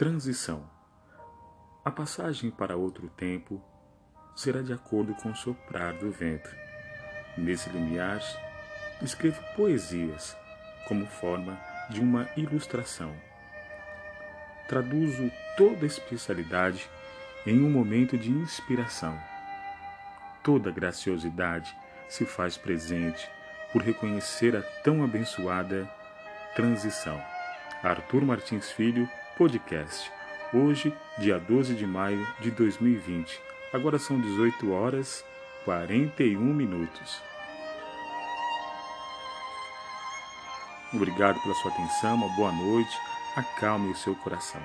Transição. A passagem para outro tempo será de acordo com o soprar do vento. Nesse limiar, escrevo poesias como forma de uma ilustração. Traduzo toda especialidade em um momento de inspiração. Toda graciosidade se faz presente por reconhecer a tão abençoada transição. Arthur Martins Filho, podcast. Hoje, dia 12 de maio de 2020. Agora são 18 horas 41 minutos. Obrigado pela sua atenção, uma boa noite. Acalme o seu coração.